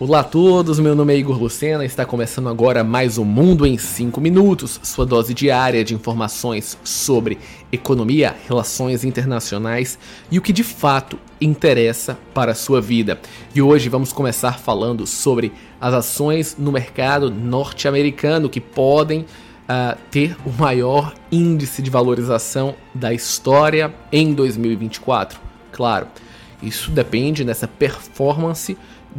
Olá a todos, meu nome é Igor Lucena está começando agora mais o Mundo em 5 Minutos, sua dose diária de informações sobre economia, relações internacionais e o que de fato interessa para a sua vida. E hoje vamos começar falando sobre as ações no mercado norte-americano que podem uh, ter o maior índice de valorização da história em 2024. Claro, isso depende dessa performance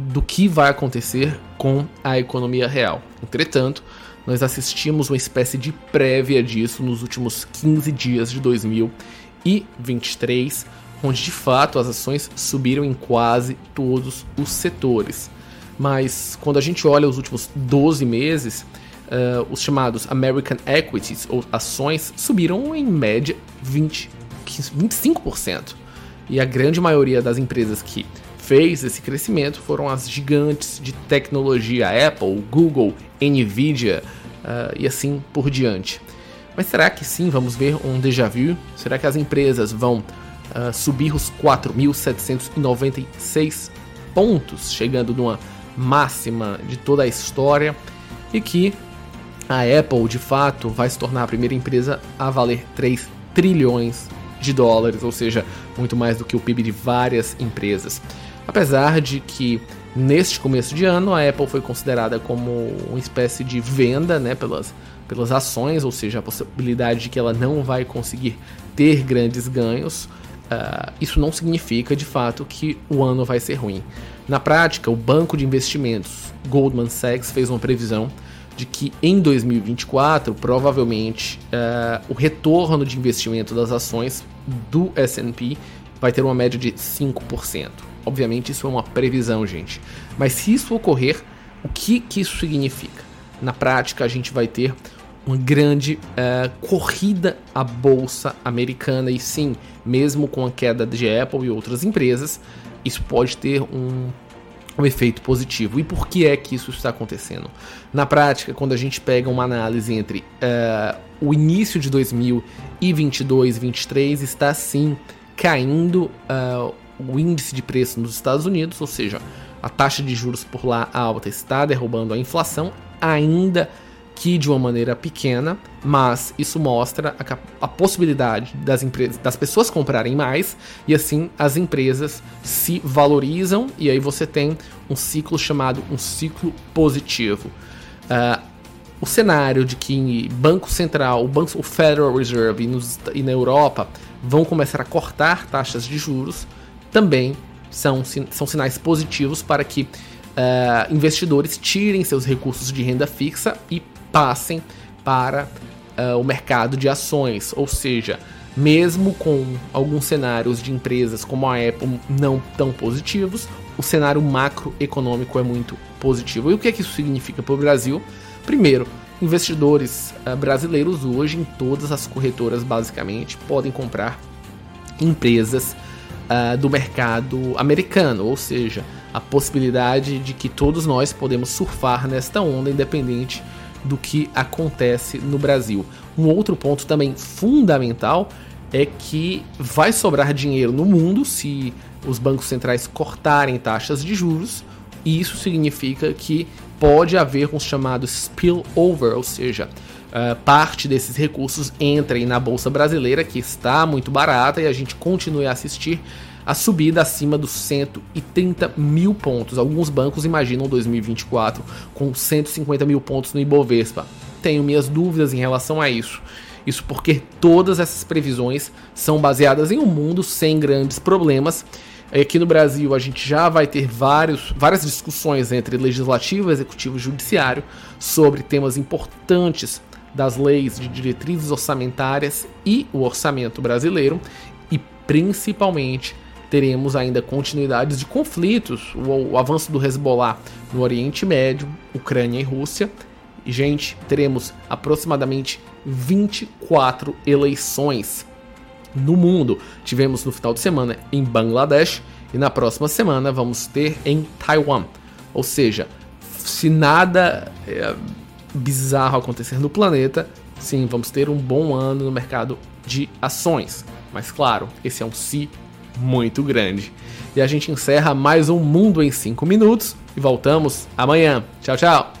do que vai acontecer com a economia real. Entretanto, nós assistimos uma espécie de prévia disso nos últimos 15 dias de 2023, onde de fato as ações subiram em quase todos os setores. Mas quando a gente olha os últimos 12 meses, uh, os chamados American Equities, ou ações, subiram em média 20, 25%. E a grande maioria das empresas que fez esse crescimento foram as gigantes de tecnologia Apple, Google, Nvidia uh, e assim por diante. Mas será que sim vamos ver um déjà vu? Será que as empresas vão uh, subir os 4.796 pontos, chegando numa máxima de toda a história? E que a Apple de fato vai se tornar a primeira empresa a valer 3 trilhões de dólares, ou seja, muito mais do que o PIB de várias empresas. Apesar de que neste começo de ano a Apple foi considerada como uma espécie de venda né, pelas, pelas ações, ou seja, a possibilidade de que ela não vai conseguir ter grandes ganhos. Uh, isso não significa de fato que o ano vai ser ruim. Na prática, o banco de investimentos Goldman Sachs fez uma previsão de que em 2024 provavelmente uh, o retorno de investimento das ações do S&P vai ter uma média de 5%. Obviamente isso é uma previsão, gente. Mas se isso ocorrer, o que, que isso significa? Na prática, a gente vai ter uma grande uh, corrida à bolsa americana e sim, mesmo com a queda de Apple e outras empresas, isso pode ter um, um efeito positivo. E por que é que isso está acontecendo? Na prática, quando a gente pega uma análise entre uh, o início de 2022 e 2023, está sim caindo uh, o índice de preço nos Estados Unidos, ou seja, a taxa de juros por lá alta está derrubando a inflação, ainda que de uma maneira pequena, mas isso mostra a, a, possibilidade das empresas, das pessoas comprarem mais e assim as empresas se valorizam e aí você tem um ciclo chamado um ciclo positivo. Uh, o cenário de que Banco Central, o, Banco, o Federal Reserve e, nos, e na Europa vão começar a cortar taxas de juros, também são, são sinais positivos para que uh, investidores tirem seus recursos de renda fixa e passem para uh, o mercado de ações. Ou seja, mesmo com alguns cenários de empresas como a Apple não tão positivos, o cenário macroeconômico é muito positivo. E o que, é que isso significa para o Brasil? Primeiro, investidores uh, brasileiros hoje em todas as corretoras basicamente podem comprar empresas uh, do mercado americano, ou seja, a possibilidade de que todos nós podemos surfar nesta onda independente do que acontece no Brasil. Um outro ponto também fundamental é que vai sobrar dinheiro no mundo se os bancos centrais cortarem taxas de juros, e isso significa que pode haver um chamado spillover, ou seja, uh, parte desses recursos entrem na bolsa brasileira, que está muito barata, e a gente continue a assistir a subida acima dos 130 mil pontos. Alguns bancos imaginam 2024 com 150 mil pontos no Ibovespa. Tenho minhas dúvidas em relação a isso. Isso porque todas essas previsões são baseadas em um mundo sem grandes problemas Aqui no Brasil, a gente já vai ter vários, várias discussões entre legislativo, executivo e judiciário sobre temas importantes das leis de diretrizes orçamentárias e o orçamento brasileiro, e principalmente teremos ainda continuidades de conflitos, o, o avanço do Hezbollah no Oriente Médio, Ucrânia e Rússia. E, gente, teremos aproximadamente 24 eleições no mundo. Tivemos no final de semana em Bangladesh e na próxima semana vamos ter em Taiwan. Ou seja, se nada é, bizarro acontecer no planeta, sim, vamos ter um bom ano no mercado de ações. Mas claro, esse é um se muito grande. E a gente encerra mais um Mundo em 5 minutos e voltamos amanhã. Tchau, tchau!